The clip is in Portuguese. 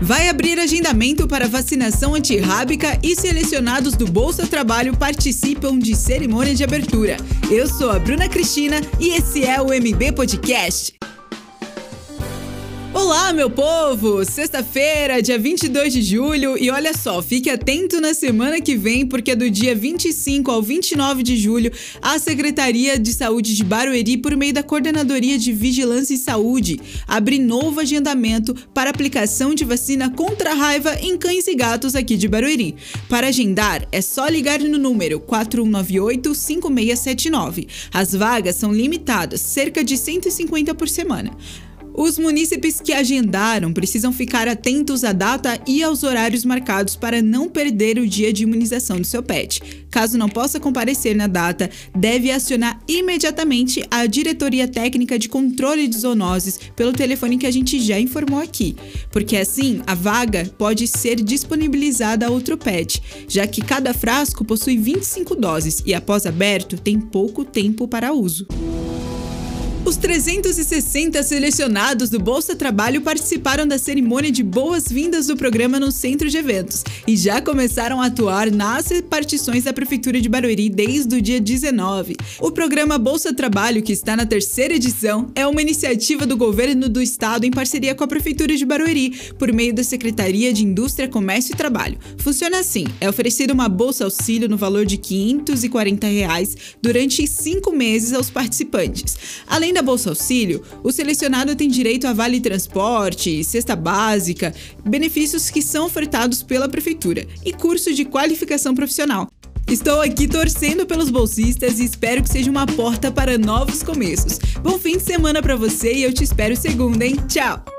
Vai abrir agendamento para vacinação antirrábica e selecionados do Bolsa Trabalho participam de cerimônia de abertura. Eu sou a Bruna Cristina e esse é o MB Podcast. Olá, meu povo! Sexta-feira, dia 22 de julho, e olha só, fique atento na semana que vem, porque do dia 25 ao 29 de julho, a Secretaria de Saúde de Barueri, por meio da Coordenadoria de Vigilância e Saúde, abre novo agendamento para aplicação de vacina contra a raiva em cães e gatos aqui de Barueri. Para agendar, é só ligar no número 4198-5679. As vagas são limitadas, cerca de 150 por semana. Os munícipes que agendaram precisam ficar atentos à data e aos horários marcados para não perder o dia de imunização do seu pet. Caso não possa comparecer na data, deve acionar imediatamente a Diretoria Técnica de Controle de Zoonoses pelo telefone que a gente já informou aqui, porque assim a vaga pode ser disponibilizada a outro pet, já que cada frasco possui 25 doses e após aberto tem pouco tempo para uso. Os 360 selecionados do Bolsa Trabalho participaram da cerimônia de boas-vindas do programa no centro de eventos e já começaram a atuar nas repartições da Prefeitura de Barueri desde o dia 19. O programa Bolsa Trabalho, que está na terceira edição, é uma iniciativa do governo do estado em parceria com a Prefeitura de Barueri, por meio da Secretaria de Indústria, Comércio e Trabalho. Funciona assim: é oferecida uma bolsa auxílio no valor de 540 reais durante cinco meses aos participantes. Além da Bolsa Auxílio, o selecionado tem direito a vale transporte, cesta básica, benefícios que são ofertados pela prefeitura e curso de qualificação profissional. Estou aqui torcendo pelos bolsistas e espero que seja uma porta para novos começos. Bom fim de semana para você e eu te espero segunda, hein? Tchau!